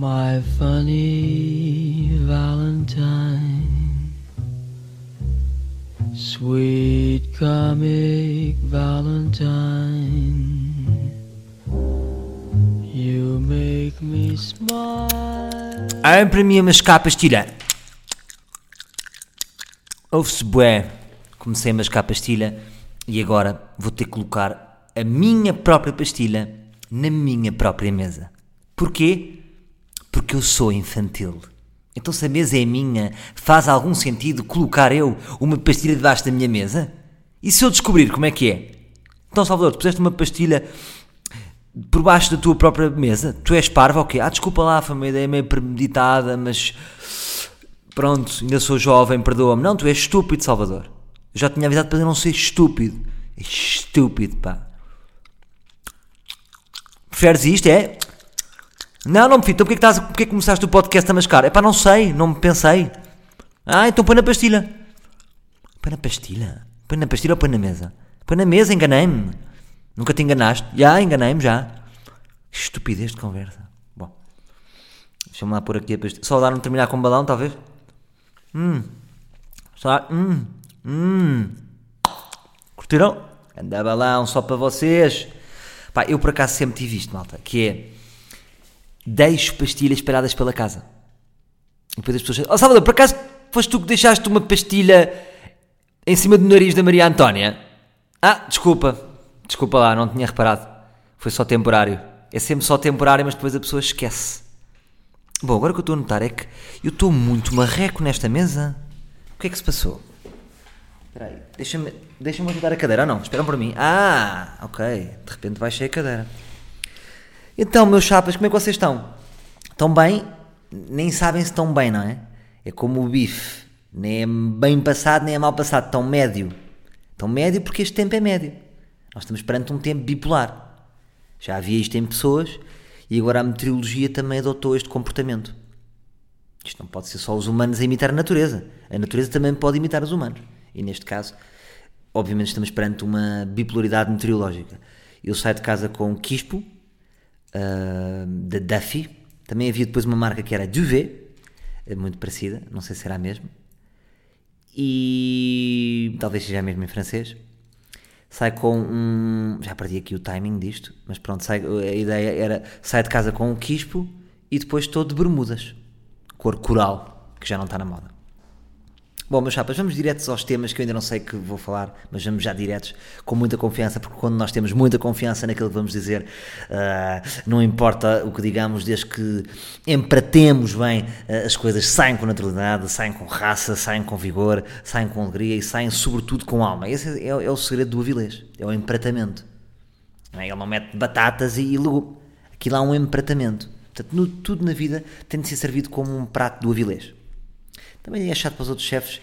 My funny Valentine, sweet comic Valentine, you make me smile. Mim é uma escapa pastilha. Ouve-se bué. Comecei a mascar pastilha e agora vou ter que colocar a minha própria pastilha na minha própria mesa. Porquê? Porque eu sou infantil. Então se a mesa é minha, faz algum sentido colocar eu uma pastilha debaixo da minha mesa? E se eu descobrir como é que é? Então Salvador, tu puseste uma pastilha por baixo da tua própria mesa? Tu és parvo ou quê? Ah, desculpa lá, foi uma ideia meio premeditada, mas pronto, ainda sou jovem, perdoa-me. Não, tu és estúpido, Salvador. Eu já tinha avisado para não ser estúpido. Estúpido, pá. Preferes isto, é? Não, não me fico. Então porquê que, estás, porquê que começaste o podcast a mascar? É pá, não sei, não me pensei. Ah, então põe na pastilha. Põe na pastilha? Põe na pastilha ou põe na mesa? Põe na mesa, enganei-me. Nunca te enganaste? Já, enganei-me já. Estupidez de conversa. Bom, deixa-me lá pôr aqui a pastilha. Só dar um terminar com um balão, talvez? Hum. Só, hum. Hum. Curtiram? Anda balão só para vocês. Pá, eu por acaso sempre tive isto, malta, que é deixo pastilhas espalhadas pela casa. E depois as pessoas dizem, oh Salvador, por acaso foste tu que deixaste uma pastilha em cima do nariz da Maria Antónia? Ah, desculpa, desculpa lá, não tinha reparado. Foi só temporário. É sempre só temporário, mas depois a pessoa esquece. Bom, agora o que eu estou a notar é que eu estou muito marreco nesta mesa. O que é que se passou? Espera aí, deixa-me deixa ajudar a cadeira. Ah, não, esperam por mim. Ah, ok. De repente baixei a cadeira. Então, meus chapas, como é que vocês estão? Estão bem? Nem sabem se estão bem, não é? É como o bife. Nem é bem passado, nem é mal passado. Estão médio. Estão médio porque este tempo é médio. Nós estamos perante um tempo bipolar. Já havia isto em pessoas e agora a meteorologia também adotou este comportamento. Isto não pode ser só os humanos a imitar a natureza. A natureza também pode imitar os humanos. E neste caso, obviamente, estamos perante uma bipolaridade meteorológica. Eu saio de casa com Quispo, da Duffy. Também havia depois uma marca que era Duvet, muito parecida, não sei se será mesmo. E talvez seja mesmo em francês. Sai com um. Já perdi aqui o timing disto, mas pronto, sai, a ideia era sai de casa com um quispo e depois todo de bermudas, cor coral, que já não está na moda. Bom, meus chapas, vamos diretos aos temas que eu ainda não sei que vou falar, mas vamos já diretos, com muita confiança, porque quando nós temos muita confiança naquilo que vamos dizer, uh, não importa o que digamos, desde que empratemos bem, uh, as coisas saem com naturalidade, saem com raça, saem com vigor, saem com alegria e saem sobretudo com alma. Esse é, é, é o segredo do Avilés, é o empratamento. Não é? Ele não mete batatas e, e legume. Aquilo há um empratamento. Portanto, no, tudo na vida tem de ser servido como um prato do Avilés. Também é chato para os outros chefes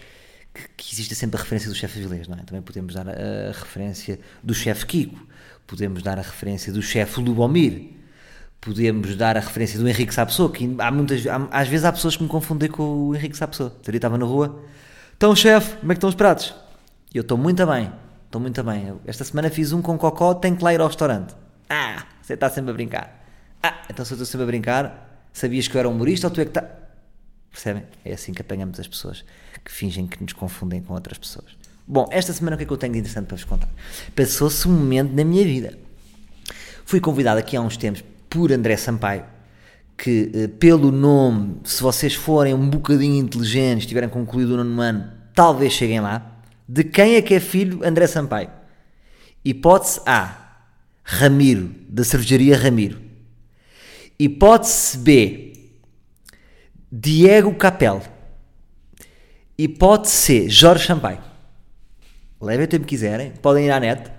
que, que existe sempre a referência do chefe Avilés, não é? Também podemos dar a, a referência do chefe Kiko, podemos dar a referência do chefe Lubomir, podemos dar a referência do Henrique Sapessoa, que há muitas, há, às vezes há pessoas que me confundem com o Henrique Sapessoa. Outro dia estava na rua, então chefe, como é que estão os pratos? Eu estou muito bem, estou muito bem. Eu, esta semana fiz um com cocó, tenho que lá ir ao restaurante. Ah, você está sempre a brincar. Ah, então se eu estou sempre a brincar, sabias que eu era humorista ou tu é que está... Percebem? É assim que apanhamos as pessoas que fingem que nos confundem com outras pessoas. Bom, esta semana o que é que eu tenho de interessante para vos contar? Passou-se um momento na minha vida. Fui convidado aqui há uns tempos por André Sampaio, que eh, pelo nome, se vocês forem um bocadinho inteligentes, tiverem concluído o nono ano, talvez cheguem lá. De quem é que é filho André Sampaio? Hipótese A, Ramiro, da cervejaria Ramiro. Hipótese B, Diego Capel. Hipótese C, Jorge Champagne. Levem o tempo que quiserem, podem ir à net.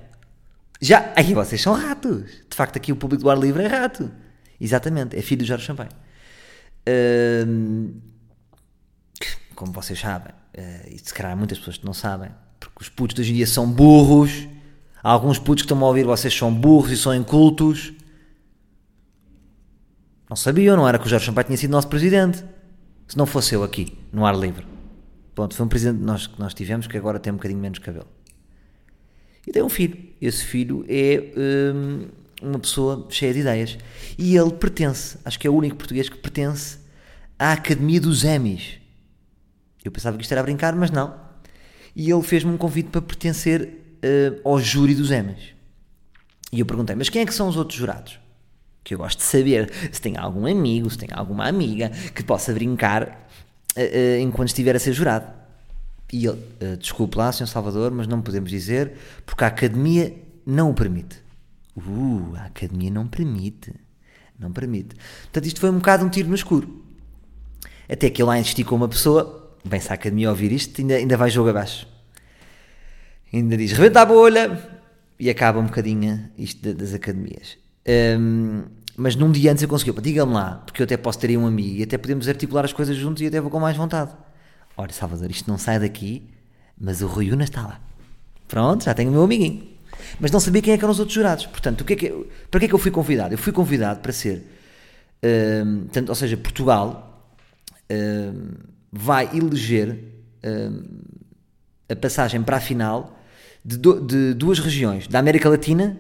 Já, aí vocês são ratos. De facto, aqui o público do ar livre é rato. Exatamente, é filho do Jorge Champagne. Hum, como vocês sabem, uh, e se calhar muitas pessoas não sabem, porque os putos de hoje em dia são burros. Há alguns putos que estão a ouvir, vocês são burros e são incultos. Não sabiam, não era que o Jorge Sampaio tinha sido nosso presidente. Se não fosse eu aqui, no ar livre. Pronto, foi um presidente que nós, que nós tivemos que agora tem um bocadinho menos cabelo. E tem um filho. Esse filho é hum, uma pessoa cheia de ideias. E ele pertence, acho que é o único português que pertence à Academia dos Emmys. Eu pensava que isto era a brincar, mas não. E ele fez-me um convite para pertencer uh, ao júri dos Emmys. E eu perguntei, mas quem é que são os outros jurados? Que eu gosto de saber se tem algum amigo, se tem alguma amiga que possa brincar uh, uh, enquanto estiver a ser jurado. E ele, uh, desculpe lá, Sr. Salvador, mas não podemos dizer porque a academia não o permite. Uh, a academia não permite. Não permite. Portanto, isto foi um bocado um tiro no escuro. Até que ele lá insistiu com uma pessoa, bem, se a academia ouvir isto, ainda, ainda vai jogo abaixo. Ainda diz, rebenta a bolha, e acaba um bocadinho isto das academias. Um, mas num dia antes eu consegui, diga-me lá, porque eu até posso ter aí um amigo e até podemos articular as coisas juntos e até vou com mais vontade. Ora, Salvador, isto não sai daqui, mas o Rui Unas está lá. Pronto, já tenho o meu amiguinho. Mas não sabia quem é que eram os outros jurados. Portanto, o que é que, para que é que eu fui convidado? Eu fui convidado para ser, um, tanto, ou seja, Portugal um, vai eleger um, a passagem para a final de, do, de, duas regiões, da América Latina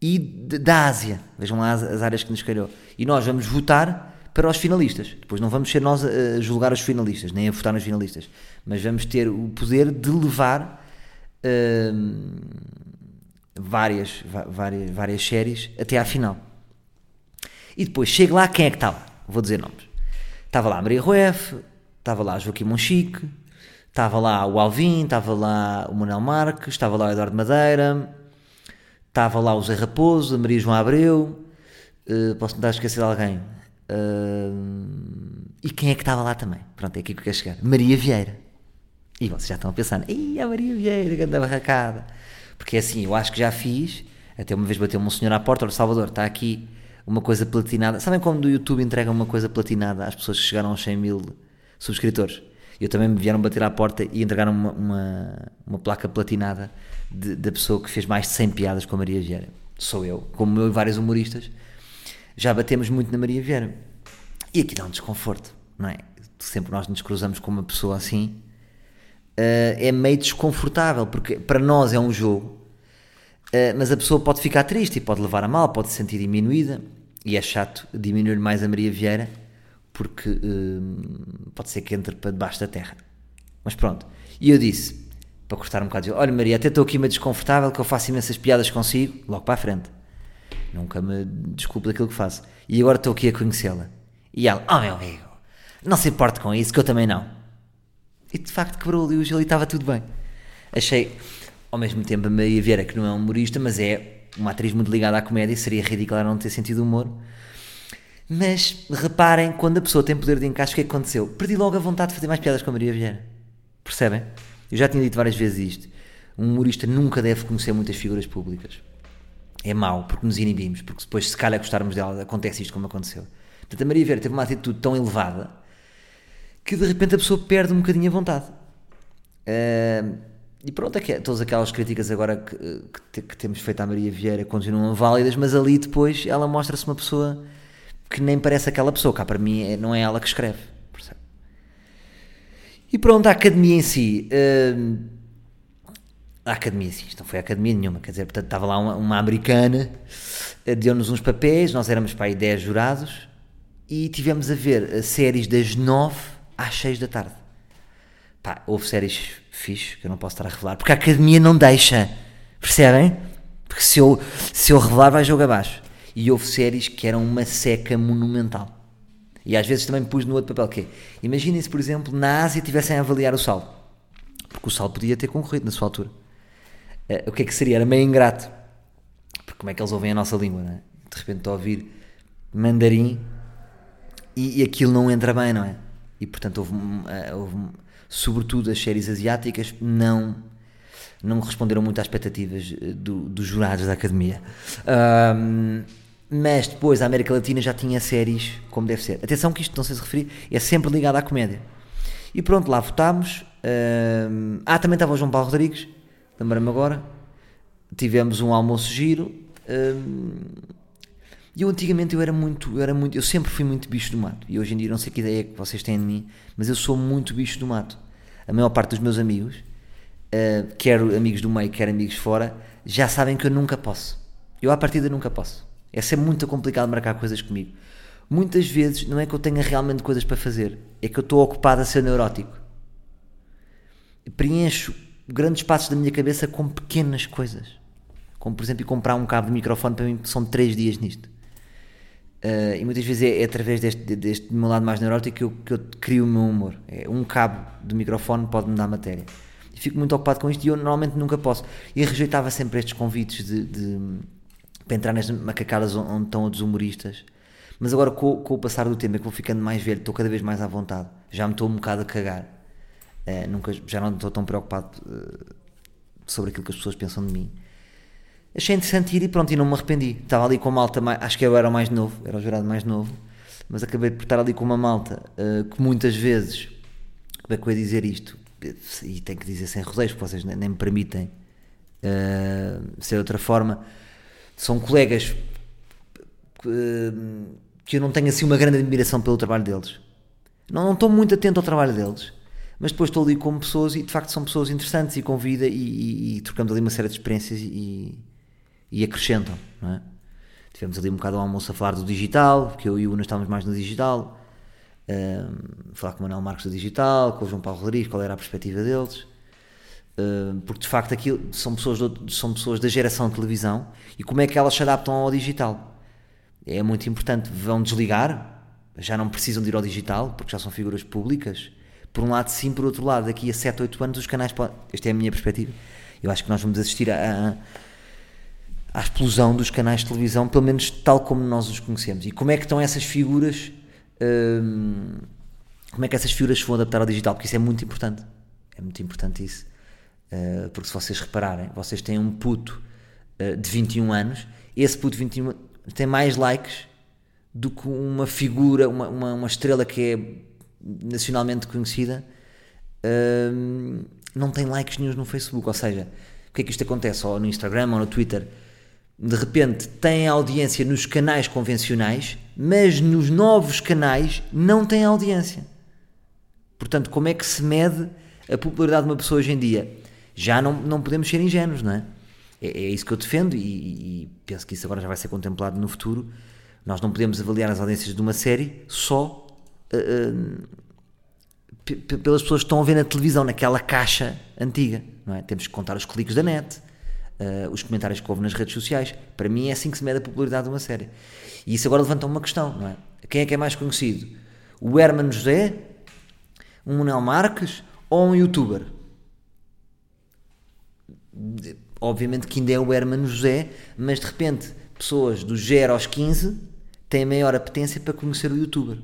e da Ásia. Vejam lá as, as áreas que nos calhou. E nós vamos votar para os finalistas. Depois não vamos ser nós a julgar os finalistas, nem a votar nos finalistas, mas vamos ter o poder de levar uh, várias, várias, várias séries até à final. E depois chega lá, quem é que está lá? Vou dizer nomes. Estava lá a Maria Rueff, estava lá Joaquim Monchique, estava lá o Alvin, estava lá o Manuel Marques, estava lá o Eduardo Madeira, estava lá o Zé Raposo, a Maria João Abreu, uh, posso tentar esquecer de alguém? Uh, e quem é que estava lá também? Pronto, é aqui que eu quero chegar. Maria Vieira. E vocês já estão a pensar, ih, a Maria Vieira, anda barracada. Porque é assim, eu acho que já fiz, até uma vez bateu-me um senhor à porta, olha, Salvador, está aqui uma coisa platinada. Sabem quando o YouTube entrega uma coisa platinada às pessoas que chegaram aos 100 mil subscritores? Eu também me vieram bater à porta e entregaram uma, uma, uma placa platinada da pessoa que fez mais de 100 piadas com a Maria Vieira. Sou eu, como eu e vários humoristas já batemos muito na Maria Vieira. E aqui dá um desconforto, não é? Sempre nós nos cruzamos com uma pessoa assim, uh, é meio desconfortável, porque para nós é um jogo, uh, mas a pessoa pode ficar triste e pode levar a mal, pode se sentir diminuída, e é chato diminuir mais a Maria Vieira, porque uh, pode ser que entre para debaixo da terra. Mas pronto, e eu disse, para cortar um bocado, olha Maria, até estou aqui meio desconfortável, que eu faço imensas piadas consigo, logo para a frente Nunca me desculpo daquilo que faço. E agora estou aqui a conhecê-la. E ela, oh meu amigo, não se importe com isso, que eu também não. E de facto quebrou ali o gelo e estava tudo bem. Achei, ao mesmo tempo, a Maria Vieira, que não é humorista, mas é uma atriz muito ligada à comédia, seria ridículo ela não ter sentido humor. Mas reparem, quando a pessoa tem poder de encaixe, o que é que aconteceu? Perdi logo a vontade de fazer mais piadas com a Maria Vieira. Percebem? Eu já tinha dito várias vezes isto. Um humorista nunca deve conhecer muitas figuras públicas é mau, porque nos inibimos, porque depois, se calhar, gostarmos dela, acontece isto como aconteceu. Portanto, a Maria Vera teve uma atitude tão elevada que de repente a pessoa perde um bocadinho a vontade. Uh, e pronto, é todas aquelas críticas agora que, que, que, temos feito à Maria Vieira continuam válidas, mas ali depois ela mostra-se uma pessoa que nem parece aquela pessoa, cá para mim é, não é ela que escreve. Percebe? E pronto, a academia em si. Uh, a academia, sim, isto não foi a academia nenhuma, quer dizer, portanto estava lá uma, uma americana, eh, deu-nos uns papéis, nós éramos para aí 10 jurados e tivemos a ver eh, séries das 9 às 6 da tarde. Pá, houve séries fixe, que eu não posso estar a revelar, porque a academia não deixa, percebem? Porque se eu, se eu revelar vai jogo abaixo. E houve séries que eram uma seca monumental. E às vezes também pus no outro papel que é, imaginem-se, por exemplo, na Ásia tivessem a avaliar o sal. Porque o sal podia ter concorrido na sua altura. Uh, o que é que seria? Era meio ingrato. Porque como é que eles ouvem a nossa língua, não é? De repente estou a ouvir mandarim e, e aquilo não entra bem, não é? E portanto houve, uh, houve sobretudo as séries asiáticas não não responderam muito às expectativas eh, do, dos jurados da academia. Um, mas depois a América Latina já tinha séries como deve ser. Atenção que isto, não sei se referir, é sempre ligado à comédia. E pronto, lá votámos. Um, ah, também estava o João Paulo Rodrigues, lembrei-me agora, tivemos um almoço giro. Hum, e eu antigamente eu era muito, eu era muito, eu sempre fui muito bicho do mato. E hoje em dia não sei que ideia que vocês têm de mim, mas eu sou muito bicho do mato. A maior parte dos meus amigos, uh, quer amigos do meio, quer amigos fora, já sabem que eu nunca posso. Eu à partida nunca posso. É sempre muito complicado marcar coisas comigo. Muitas vezes não é que eu tenha realmente coisas para fazer, é que eu estou ocupado a ser neurótico. Preencho grandes espaços da minha cabeça com pequenas coisas. Como, por exemplo, comprar um cabo de microfone para mim, são três dias nisto. Uh, e muitas vezes é, é através deste, deste meu lado mais neurótico que eu, que eu crio o meu humor. É, um cabo do microfone pode-me dar matéria. E fico muito ocupado com isto e eu normalmente nunca posso. E rejeitava sempre estes convites de, de para entrar nas macacadas onde estão outros humoristas. Mas agora, com, com, o passar do tempo, é que vou ficando mais velho, estou cada vez mais à vontade. Já me estou um bocado a cagar. Uh, nunca, já não estou tão preocupado uh, sobre aquilo que as pessoas pensam de mim achei interessante ir e pronto, e não me arrependi. Estava ali com uma malta, acho que eu era o mais novo, era o jurado mais novo, mas acabei por estar ali com uma malta uh, que muitas vezes, como é que eu ia dizer isto? E tenho que dizer sem rodeios, porque vocês nem, nem me permitem ser de outra forma. São colegas uh, que eu não tenho assim uma grande admiração pelo trabalho deles. Não, não estou muito atento ao trabalho deles, mas depois estou ali com pessoas e de facto são pessoas interessantes e com vida e, e, e trocamos ali uma série de experiências e, e acrescentam, não é? Tivemos ali um bocado ao almoço a falar do digital, que eu e o Una estávamos mais no digital, um, falar com o Manuel Marcos do digital, com o João Paulo Rodrigues, qual era a perspectiva deles, porque de facto aquilo são pessoas, do, são pessoas da geração de televisão e como é que elas se adaptam ao digital. É muito importante, vão desligar, já não precisam de ir ao digital, porque já são figuras públicas. Por um lado, sim, por outro lado, daqui a 7, 8 anos os canais podem. Esta é a minha perspectiva. Eu acho que nós vamos assistir a à explosão dos canais de televisão, pelo menos tal como nós os conhecemos. E como é que estão essas figuras? Hum, como é que essas figuras se vão adaptar ao digital? Porque isso é muito importante. É muito importante isso. Uh, porque se vocês repararem, vocês têm um puto uh, de 21 anos, esse puto de 21 tem mais likes do que uma figura, uma, uma, uma estrela que é nacionalmente conhecida, uh, não tem likes nenhum no Facebook. Ou seja, o que é que isto acontece? Ou no Instagram ou no Twitter de repente têm audiência nos canais convencionais, mas nos novos canais não têm audiência. Portanto, como é que se mede a popularidade de uma pessoa hoje em dia? Já não, não podemos ser ingênuos, não é? É, é isso que eu defendo e, e, penso que isso agora já vai ser contemplado no futuro. Nós não podemos avaliar as audiências de uma série só uh, pelas pessoas que estão a ver na televisão, naquela caixa antiga, não é? Temos que contar os cliques da net, uh, os comentários que houve nas redes sociais. Para mim é assim que se mede a popularidade de uma série. E isso agora levanta uma questão, não é? Quem é que é mais conhecido? O Herman José, um Manuel Marques ou um youtuber? Obviamente que ainda é o Herman José, mas de repente pessoas do 0 aos 15 têm maior apetência para conhecer o youtuber.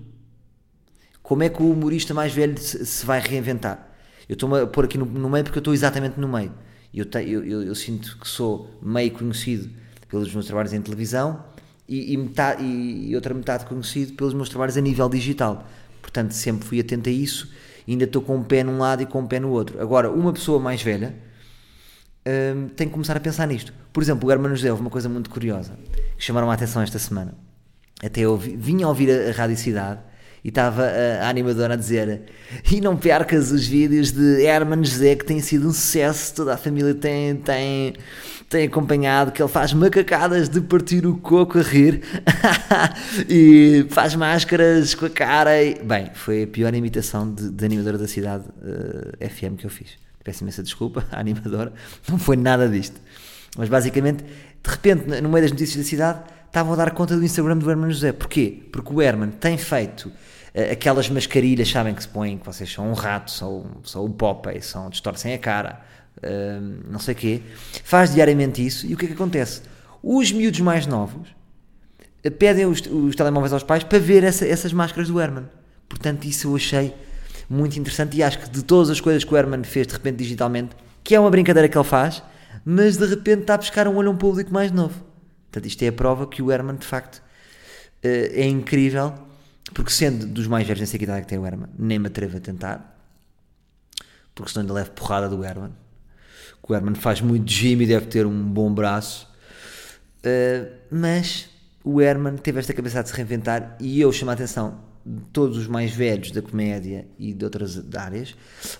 Como é que o humorista mais velho se vai reinventar? Eu estou-me a pôr aqui no, meio porque eu estou exatamente no meio. Eu, te, eu, eu, eu, sinto que sou meio conhecido pelos meus trabalhos em televisão e, e, metade, e, outra metade conhecido pelos meus trabalhos a nível digital. Portanto, sempre fui atento a isso ainda estou com um pé num lado e com um pé no outro. Agora, uma pessoa mais velha hum, tem que começar a pensar nisto. Por exemplo, o Hermano José houve uma coisa muito curiosa que chamaram a atenção esta semana. Até eu vi, vinha a ouvir a, a Rádio Cidade e estava a, a, animadora a dizer e não percas os vídeos de Herman José que tem sido um sucesso, toda a família tem, tem, tem acompanhado, que ele faz macacadas de partir o coco a rir e faz máscaras com a cara e... bem, foi a pior imitação de, de animadora da cidade uh, eh, FM que eu fiz peço imensa desculpa à animadora, não foi nada disto mas basicamente, de repente no meio das notícias da cidade estavam a dar conta do Instagram do Herman José. Porquê? Porque o Herman tem feito uh, aquelas mascarilhas, sabem que se põem, que vocês são um rato, são, são o Popeye, são, distorcem a cara, uh, não sei o quê. Faz diariamente isso e o que é que acontece? Os miúdos mais novos uh, pedem os, os, telemóveis aos pais para ver essa, essas máscaras do Herman. Portanto, isso eu achei muito interessante e acho que de todas as coisas que o Herman fez de repente digitalmente, que é uma brincadeira que ele faz, mas de repente está a buscar um olho a um público mais novo. Portanto, isto é a prova que o Herman, de facto, eh, é incrível, porque sendo dos mais velhos, nem sei que é que tem o Herman, nem me atrevo a tentar, porque senão ainda levo porrada do Herman. O Herman faz muito gym e deve ter um bom braço, uh, mas o Herman teve esta cabeça de se reinventar e eu chamo a atenção todos os mais velhos da comédia e de outras áreas,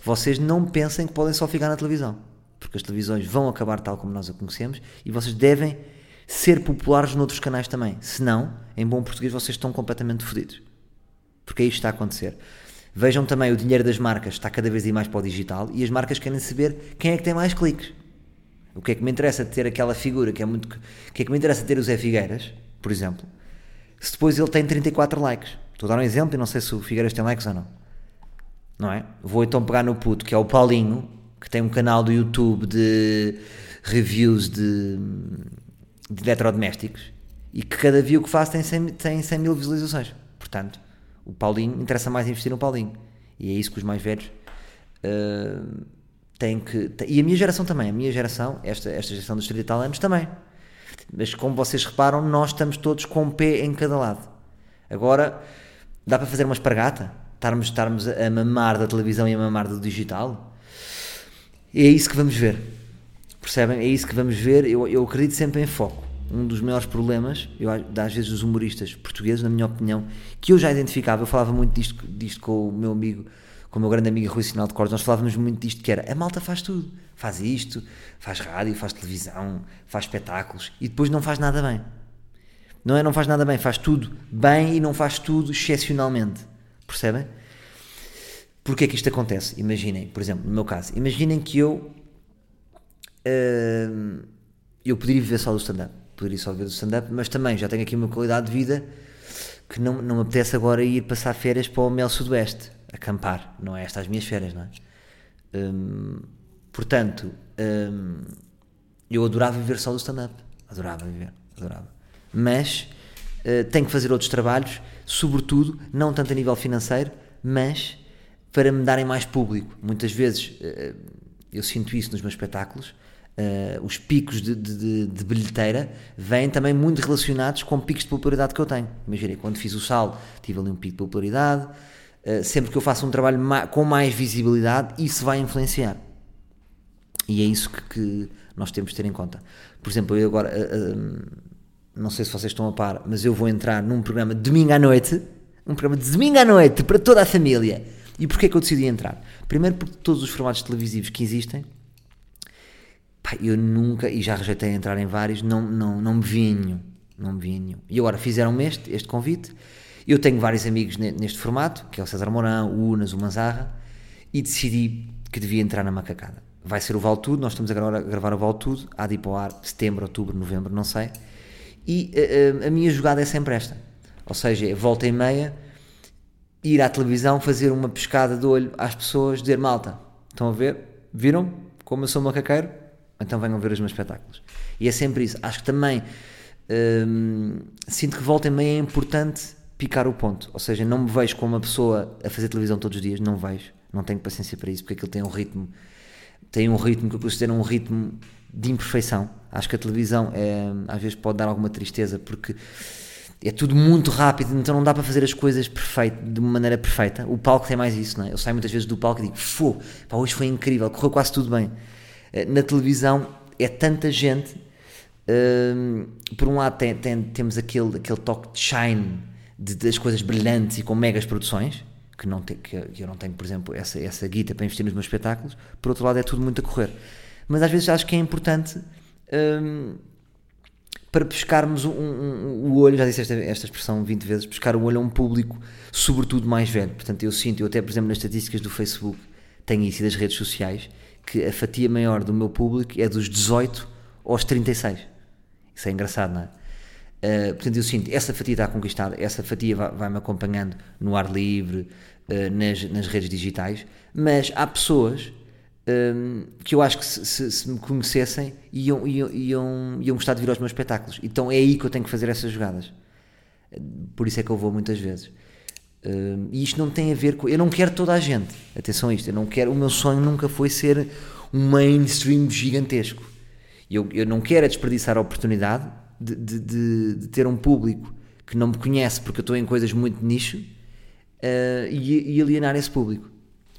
vocês não pensem que podem só ficar na televisão, porque as televisões vão acabar tal como nós a conhecemos e vocês devem ser populares noutros canais também. Senão, em bom português, vocês estão completamente fodidos. Porque é isto que está a acontecer. Vejam também o dinheiro das marcas está cada vez mais para o digital e as marcas querem saber quem é que tem mais cliques. O que é que me interessa ter aquela figura que é muito. O que é que me interessa ter o Zé Figueiras, por exemplo, se depois ele tem 34 likes? Estou a dar um exemplo e não sei se o Figueiras tem likes ou não. Não é? Vou então pegar no puto que é o Paulinho, que tem um canal do YouTube de reviews de, de eletrodomésticos e que cada view que faz tem 100, tem 100 mil visualizações. Portanto, o Paulinho interessa mais investir no Paulinho. E é isso que os mais velhos uh, têm que. E a minha geração também, a minha geração, esta, esta geração dos 30 e tal anos também. Mas como vocês reparam, nós estamos todos com um pé em cada lado. Agora, dá para fazer uma espargata? Estarmos, estarmos a mamar da televisão e a mamar do digital? É isso que vamos ver. Percebem? É isso que vamos ver. Eu, eu acredito sempre em foco. Um dos maiores problemas, eu, às vezes, dos humoristas portugueses, na minha opinião, que eu já identificava, eu falava muito disto, disto com o meu amigo, com o meu grande amigo Rui Sinal de Cortes, nós falávamos muito disto, que era, a malta faz tudo. Faz isto, faz rádio, faz televisão, faz espetáculos, e depois não faz nada bem. Não é não faz nada bem, faz tudo bem e não faz tudo excepcionalmente. Percebem? Porquê é que isto acontece? Imaginem, por exemplo, no meu caso, imaginem que eu uh, eu poderia viver só do stand-up, poderia só viver do stand-up, mas também já tenho aqui uma qualidade de vida que não, não me apetece agora ir passar férias para o Mel Sudoeste, acampar, não é estas as minhas férias, não é? Um, portanto, um, eu adorava viver só do stand-up, adorava viver, adorava, mas uh, tenho que fazer outros trabalhos, sobretudo, não tanto a nível financeiro, mas para me darem mais público. Muitas vezes uh, eu sinto isso nos meus espetáculos, Uh, os picos de, de, de, bilheteira vêm também muito relacionados com picos de popularidade que eu tenho. Imaginem, quando fiz o Sal, tive ali um pico de popularidade. Uh, sempre que eu faço um trabalho ma com mais visibilidade, isso vai influenciar. E é isso que, que, nós temos de ter em conta. Por exemplo, eu agora, uh, não sei se vocês estão a par, mas eu vou entrar num programa de domingo à noite, um programa de domingo à noite para toda a família. E porquê é que eu decidi entrar? Primeiro porque todos os formatos televisivos que existem Pá, eu nunca, e já rejeitei entrar em vários, não, não, não me vi em nenhum. Não me vi. E agora fizeram-me este, este convite. Eu tenho vários amigos neste formato, que é o César Mourão, o Unas, o Manzarra, e decidi que devia entrar na macacada. Vai ser o Vale Tudo, nós estamos agora a gravar o Vale Tudo, há de ir para o ar setembro, outubro, novembro, não sei. E a, a, a minha jogada é sempre esta. Ou seja, é volta e meia, ir à televisão, fazer uma pescada de olho às pessoas, dizer malta, estão a ver? Viram como eu sou macaqueiro? então venham ver os meus espetáculos. E é sempre isso. Acho que também hum, sinto que volta e meia é importante picar o ponto. Ou seja, não me vejo como uma pessoa a fazer televisão todos os dias, não vejo. Não tenho paciência para isso, porque aquilo tem um ritmo, tem um ritmo que eu considero um ritmo de imperfeição. Acho que a televisão é, às vezes pode dar alguma tristeza, porque é tudo muito rápido, então não dá para fazer as coisas perfeito, de uma maneira perfeita. O palco tem mais isso, não é? Eu saio muitas vezes do palco e digo, Fô, pá, hoje foi incrível, correu quase tudo bem. Eh, na televisão é tanta gente. Um, por um lado, tem, tem, temos aquele, aquele toque de shine de, das coisas brilhantes e com megas produções, que, não que, eu não tenho, por exemplo, essa, essa guita para investir nos meus espetáculos. Por outro lado, é tudo muito a correr. Mas às vezes acho que é importante um, para pescarmos um, um, o olho, já disse esta, esta expressão 20 vezes, pescar o olho a um público, sobretudo mais velho. Portanto, eu sinto, eu até, por exemplo, nas estatísticas do Facebook, tenho isso e das redes sociais, que a fatia maior do meu público é dos 18 aos 36. Isso é engraçado, não é? Uh, portanto, eu sinto, essa fatia está conquistada, essa fatia vai-me vai acompanhando no ar livre, uh, nas, nas redes digitais, mas há pessoas um, que eu acho que se, se, se me conhecessem iam, iam, iam, iam gostar de vir aos meus espetáculos. Então é aí que eu tenho que fazer essas jogadas. Por isso é que eu vou muitas vezes. Uh, e isto não tem a ver com. Eu não quero toda a gente. Atenção a isto. Eu não quero. O meu sonho nunca foi ser um mainstream gigantesco. Eu, eu não quero é desperdiçar a oportunidade de, de, de, de, ter um público que não me conhece porque eu estou em coisas muito nicho uh, e, e, alienar esse público.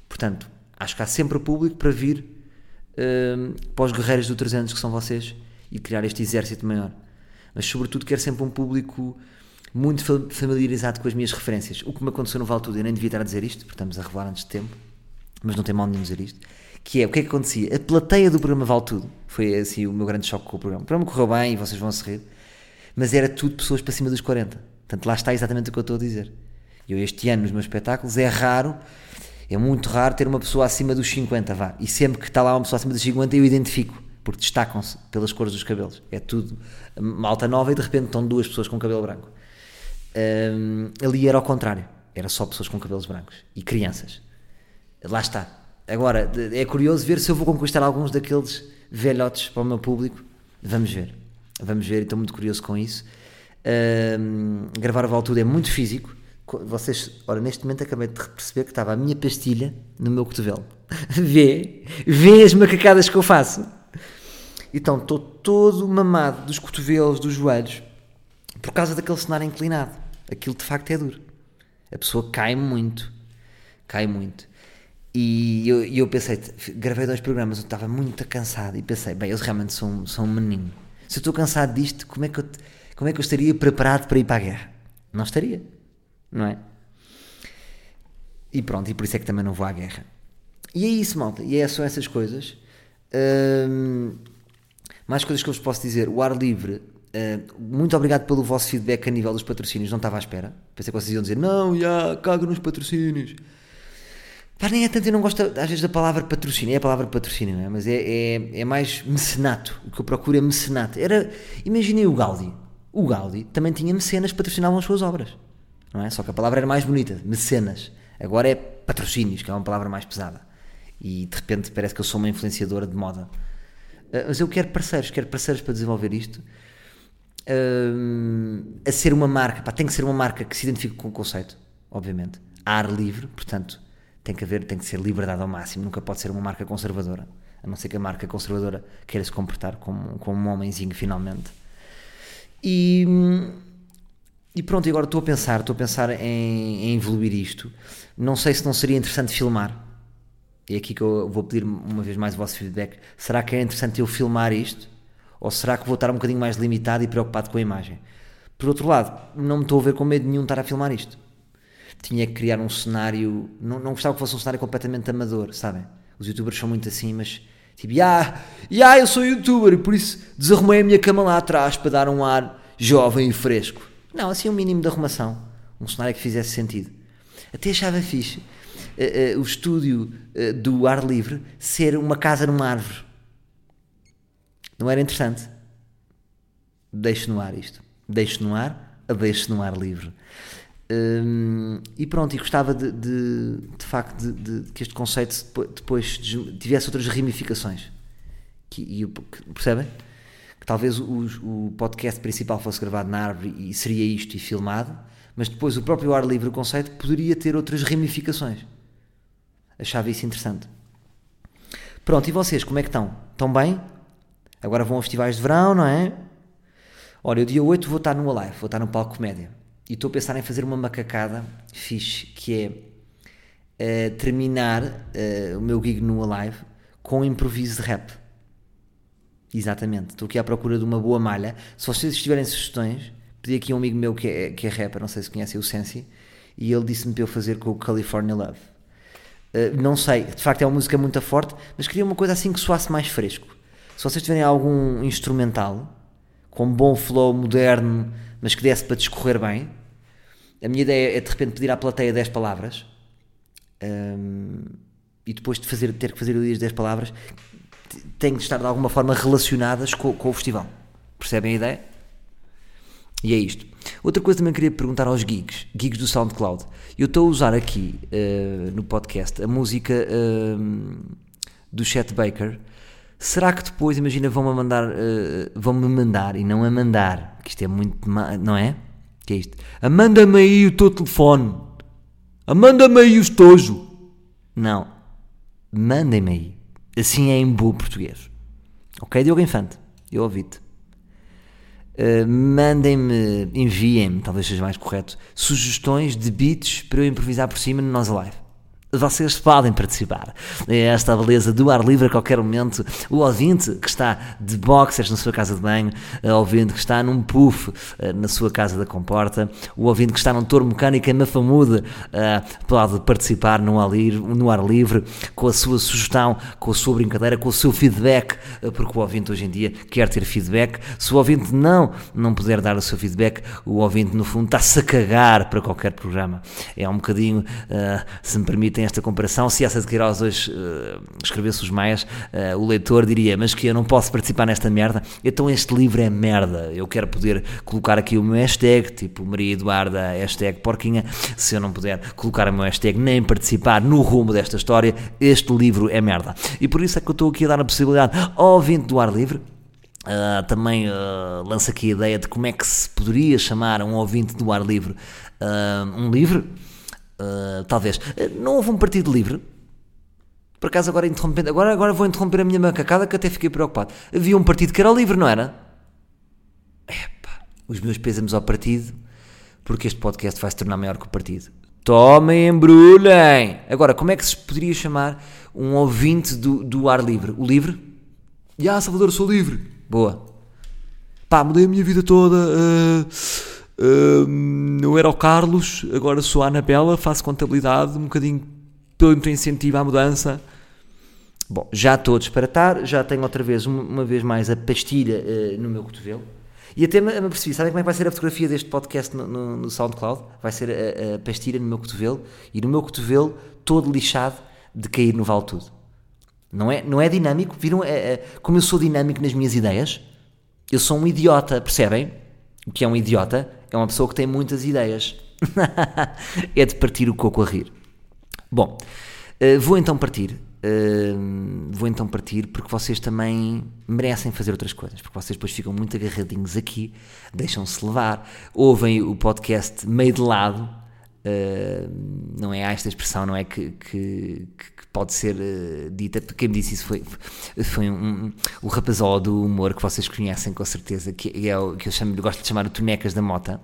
Portanto, acho que há sempre público para vir uh, para os guerreiros do 300 que são vocês e criar este exército maior. Mas, sobretudo, quero sempre um público muito familiarizado com as minhas referências. O que me aconteceu no Vale Tudo, eu nem devia estar a dizer isto, porque estamos a revelar antes de tempo, mas não tem mal nenhum dizer isto, que é, o que é que acontecia? A plateia do programa Vale Tudo, foi assim o meu grande choque com o programa. O programa correu bem e vocês vão se rir, mas era tudo pessoas para cima dos 40. Portanto, lá está exatamente o que eu estou a dizer. Eu este ano nos meus espetáculos é raro, é muito raro ter uma pessoa acima dos 50, vá. E sempre que está lá uma pessoa acima dos 50 eu identifico, porque destacam-se pelas cores dos cabelos. É tudo malta nova e de repente estão duas pessoas com cabelo branco. Hum, ali era ao contrário, era só pessoas com cabelos brancos e crianças. Lá está. Agora, é curioso ver se eu vou conquistar alguns daqueles velhotes para o meu público. Vamos ver. Vamos ver, estou muito curioso com isso. Hum, gravar o Valtudo é muito físico. Vocês, ora, neste momento acabei de perceber que estava a minha pastilha no meu cotovelo. vê, vê as macacadas que eu faço. Então, estou todo mamado dos cotovelos, dos joelhos, por causa daquele cenário inclinado. Aquilo de facto é duro. A pessoa cai muito. Cai muito. E eu, eu pensei, gravei dois programas, eu estava muito cansado e pensei, bem, eles realmente são, são um menino. Se eu estou cansado disto, como é, que eu, como é que eu estaria preparado para ir para a guerra? Não estaria, não é? E pronto, e por isso é que também não vou à guerra. E é isso, malta, e é só essas coisas. Hum, mais coisas que eu vos posso dizer. O ar livre, uh, muito obrigado pelo vosso feedback a nível dos patrocínios, não estava à espera. Pensei que vocês iam dizer, não, já, caga nos patrocínios. Pá, nem é tanto, eu não gosto às vezes da palavra patrocínio, é a palavra patrocínio, não é? Mas é, é, é mais mecenato, o que eu procuro é mecenato. Era, imaginei o Gaudi, o Gaudi também tinha mecenas que patrocinavam as suas obras, não é? Só que a palavra era mais bonita, mecenas. Agora é patrocínios, que é uma palavra mais pesada. E de repente parece que eu sou uma influenciadora de moda. Uh, mas eu quero parceiros, quero parceiros para desenvolver isto. Uh, a ser uma marca, pá, tem que ser uma marca que se identifique com o conceito, obviamente. Ar livre, portanto, tem que haver, tem que ser liberdade ao máximo, nunca pode ser uma marca conservadora, a não ser que a marca conservadora queira se comportar como, como um homenzinho finalmente. E, e pronto, agora estou a pensar, estou a pensar em, em evoluir isto. Não sei se não seria interessante filmar. E é aqui que eu vou pedir uma vez mais o vosso feedback. Será que é interessante eu filmar isto? Ou será que vou estar um bocadinho mais limitado e preocupado com a imagem? Por outro lado, não me estou a ver com medo nenhum estar a filmar isto tinha que criar um cenário. Não, não gostava que fosse um cenário completamente amador, sabem? Os youtubers são muito assim, mas tipo, ah, yeah, eu sou youtuber e por isso desarrumei a minha cama lá atrás para dar um ar jovem e fresco. Não, assim um mínimo de arrumação. Um cenário que fizesse sentido. Até achava fixe uh, uh, o estúdio uh, do ar livre ser uma casa numa árvore. Não era interessante? Deixe no ar isto. Deixe no ar, deixe no ar livre. Um, e pronto, e gostava de, de, de facto de, de, que este conceito depois tivesse outras ramificações. Que, e, percebem? Que talvez o, o, podcast principal fosse gravado na árvore e seria isto e filmado, mas depois o próprio ar livre, o conceito, poderia ter outras ramificações. Achava isso interessante. Pronto, e vocês, como é que estão? Estão bem? Agora vão aos festivais de verão, não é? Olha, o dia 8 vou estar numa live, vou estar no palco comédia e estou a pensar em fazer uma macacada fixe, que é uh, terminar uh, o meu gig no Alive com um improviso de rap. Exatamente, estou aqui à procura de uma boa malha. Se vocês tiverem sugestões, pedi aqui a um amigo meu que é, que é rapper, não sei se conhecem o Sensi, e ele disse-me para eu fazer com o California Love. Uh, não sei, de facto é uma música muito forte, mas queria uma coisa assim que soasse mais fresco. Se vocês tiverem algum instrumental com bom flow moderno, mas que desse para discorrer bem. A minha ideia é de repente pedir à plateia 10 palavras um, e depois de fazer, ter que fazer as 10 palavras têm de estar de alguma forma relacionadas com, com, o festival. Percebem a ideia? E é isto. Outra coisa também queria perguntar aos gigs, gigs do SoundCloud. Eu estou a usar aqui uh, no podcast a música uh, do Chet Baker. Será que depois, imagina, vão-me mandar, uh, vão-me mandar e não a mandar que isto é muito. Não é? que é isto? Amanda-me aí o teu telefone. Amanda-me aí o estojo. Não. Mandem-me aí. Assim é em bom português. Ok, Diogo Infante? Eu ouvi-te. Uh, mandem-me, enviem-me, talvez seja mais correto, sugestões de beats para eu improvisar por cima no nosso live. Vocês podem participar. É esta a beleza do ar livre a qualquer momento. O ouvinte que está de boxers na sua casa de banho, o ouvinte que está num puff eh, na sua casa da comporta, o ouvinte que está num touro mecânico em Mafamude eh, pode participar no ar, livre, no ar livre com a sua sugestão, com a sua brincadeira, com o seu feedback, eh, porque o ouvinte hoje em dia quer ter feedback. Se o ouvinte não, não puder dar o seu feedback, o ouvinte no fundo está-se a cagar para qualquer programa. É um bocadinho, se me permitem, tem esta comparação. Se essa de Queiroz hoje uh, escrevesse os maias, uh, o leitor diria: Mas que eu não posso participar nesta merda, então este livro é merda. Eu quero poder colocar aqui o meu hashtag, tipo Maria Eduarda, hashtag porquinha. Se eu não puder colocar o meu hashtag nem participar no rumo desta história, este livro é merda. E por isso é que eu estou aqui a dar a possibilidade ao ouvinte do ar livre. Uh, também uh, lança aqui a ideia de como é que se poderia chamar um ouvinte do ar livre uh, um livro Uh, talvez. Uh, não houve um partido livre. Por acaso, agora interrompendo. Agora, agora vou interromper a minha macacada que até fiquei preocupado. Havia um partido que era livre, não era? Epá, os meus pésamos ao partido, porque este podcast vai se tornar maior que o partido. Tomem, embrulhem! Agora, como é que se poderia chamar um ouvinte do, do ar livre? O livre? Já, Salvador, sou livre. Boa. Pá, mudei a minha vida toda. Uh Uh, eu era o Carlos, agora sou a Anabela, faço contabilidade, um bocadinho tanto incentivo à mudança. Bom, já estou a disparatar, já tenho outra vez, uma vez mais, a pastilha uh, no meu cotovelo. E até me, me percebi, sabem como é que vai ser a fotografia deste podcast no, no, no SoundCloud? Vai ser a, a, pastilha no meu cotovelo e no meu cotovelo todo lixado de cair no vale tudo. Não é, não é dinâmico? Viram é, é, como eu sou dinâmico nas minhas ideias? Eu sou um idiota, percebem? O que é um idiota? É uma pessoa que tem muitas ideias. é de partir o coco a rir. Bom, uh, vou então partir. Uh, vou então partir porque vocês também merecem fazer outras coisas, porque vocês depois ficam muito agarradinhos aqui, deixam-se levar, ouvem o podcast meio de lado, uh, não é esta expressão, não é que, que, que pode ser uh, dita, quem me disse isso foi, foi um, um, o rapazol do humor que vocês conhecem com certeza, que é o que eu chamo, gosto de chamar o Tonecas da Mota.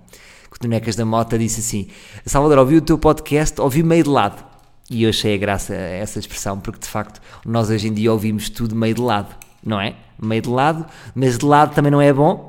O Tonecas da Mota disse assim: Salvador, ouvi o teu podcast, ouvi meio de lado. E eu achei a graça essa expressão, porque de facto nós hoje em dia ouvimos tudo meio de lado, não é? Meio de lado, mas de lado também não é bom,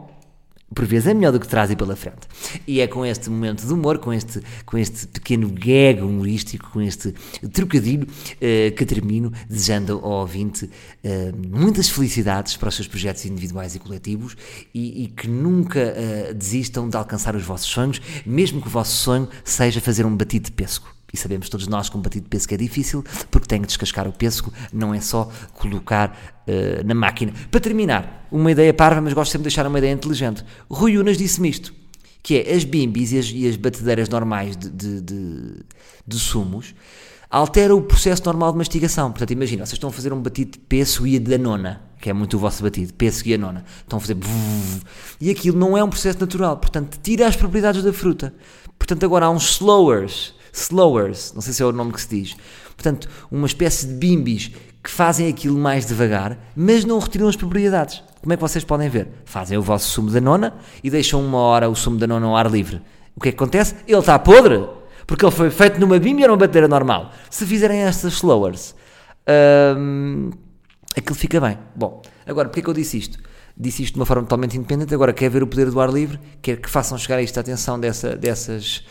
por vezes é melhor do que traz e pela frente. E é com este momento de humor, com este, com este pequeno gag humorístico, com este trocadilho, uh, que termino desejando ao ouvinte uh, muitas felicidades para os seus projetos individuais e coletivos e, e que nunca uh, desistam de alcançar os vossos sonhos, mesmo que o vosso sonho seja fazer um batido de pesco. E sabemos todos nós que um batido de pêssego é difícil, porque tem que descascar o pêssego, não é só colocar uh, na máquina. Para terminar, uma ideia parva, mas gosto sempre de deixar uma ideia inteligente. Rui Unas disse-me isto, que é as bimbis e as, e as batedeiras normais de, de, de, de sumos altera o processo normal de mastigação. Portanto, imagina, vocês estão a fazer um batido de pêssego e a da nona, que é muito o vosso batido, pêssego e a nona. Estão a fazer... E aquilo não é um processo natural, portanto, tira as propriedades da fruta. Portanto, agora há uns slowers slowers, não sei se é o nome que se diz. Portanto, uma espécie de bimbis que fazem aquilo mais devagar, mas não retiram as propriedades. Como é que vocês podem ver? Fazem o vosso sumo da nona e deixam uma hora o sumo da nona ao ar livre. O que é que acontece? Ele está podre, porque ele foi feito numa bimbi ou numa bateira normal. Se fizerem estas slowers, hum, aquilo fica bem. Bom, agora, porque é que eu disse isto? Disse isto de uma forma totalmente independente, agora quer ver o poder do ar livre, quer que façam chegar a isto a atenção dessa, dessas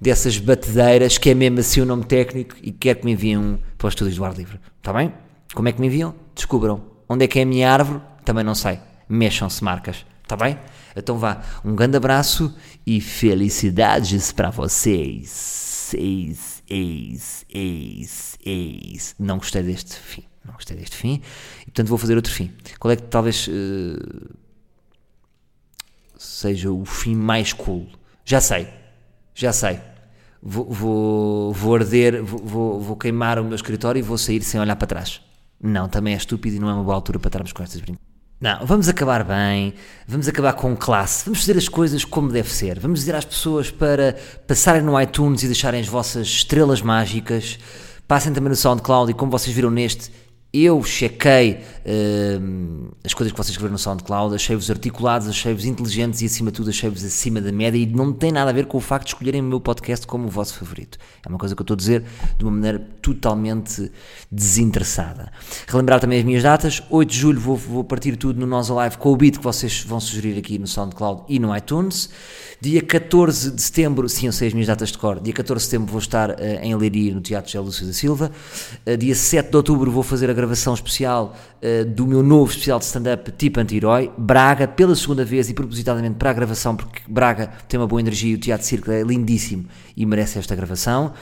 dessas batedeiras, que é mesmo assim o nome técnico, e quero que me enviem para os estúdios do ar livre. Está bem? Como é que me enviam? Descubram. Onde é que é a minha árvore? Também não sei. Mexam-se marcas. Está bem? Então vá. Um grande abraço e felicidades para vocês. Eis, eis, eis, eis. Não gostei deste fim. Não gostei deste fim. E portanto vou fazer outro fim. Qual é que talvez uh, seja o fim mais cool? Já sei já sei. Vou, vou, vou arder, vou, vou, queimar o meu escritório e vou sair sem olhar para trás. Não, também é estúpido e não é uma boa altura para estarmos com estas brincadeiras. Não, vamos acabar bem, vamos acabar com classe, vamos fazer as coisas como deve ser. Vamos dizer às pessoas para passarem no iTunes e deixarem as vossas estrelas mágicas. Passem também no SoundCloud e como vocês viram neste, Eu chequei hum, as coisas que vocês escreveram no SoundCloud, achei-vos articulados, achei-vos inteligentes e, acima de tudo, achei-vos acima da média. E não tem nada a ver com o facto de escolherem o meu podcast como o vosso favorito. É uma coisa que eu estou a dizer de uma maneira totalmente desinteressada. Relembrar também as minhas datas: 8 de julho vou, vou partir tudo no Nós Live com o beat que vocês vão sugerir aqui no SoundCloud e no iTunes. Dia 14 de setembro, sim, eu sei as minhas datas de cor. Dia 14 de setembro vou estar uh, em Leiria, no Teatro José Lúcio da Silva. Uh, dia 7 de outubro vou fazer a gravação especial uh, do meu novo especial de stand-up tipo anti-herói. Braga, pela segunda vez e propositadamente para a gravação, porque Braga tem uma boa energia e o Teatro Circo é lindíssimo e merece esta gravação.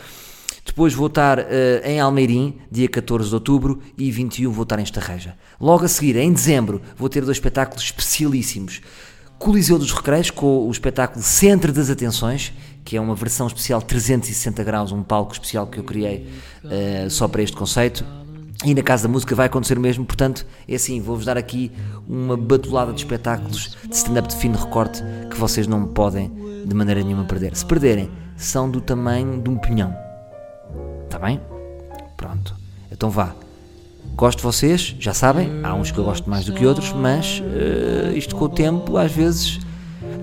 Depois vou estar uh, em Almeirim, dia 14 de outubro, e 21 vou estar em Estarreja. Logo a seguir, em dezembro, vou ter dois espetáculos especialíssimos. Coliseu dos Recreios, com o espetáculo Centro das Atenções, que é uma versão especial 360 graus, um palco especial que eu criei uh, só para este conceito. E na Casa da Música vai acontecer o mesmo, portanto, é assim, vou-vos dar aqui uma batulada de espetáculos de stand-up de fino recorte que vocês não podem de maneira nenhuma perder. Se perderem, são do tamanho de um pinhão. Está bem? Pronto. Então vá. Gosto de vocês, já sabem, há uns que eu gosto mais do que outros, mas uh, isto com o tempo, às vezes.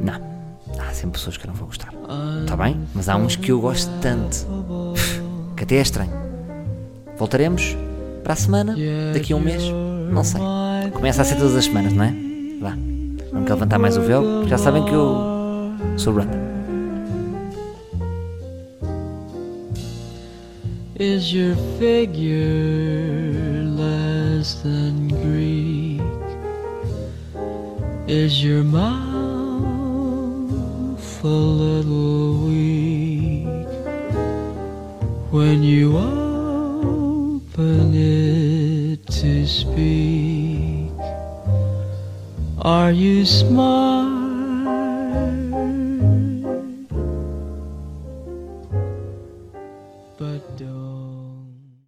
Não. Há sempre pessoas que eu não vou gostar. Está bem? Mas há uns que eu gosto tanto. Que até é estranho. Voltaremos para a semana, daqui a um mês, não sei. Começa a ser todas as semanas, não é? Vá. Vamos levantar mais o véu, já sabem que eu sou runner. Is your figure less than Greek? Is your mouth a little weak when you open it to speak? Are you smart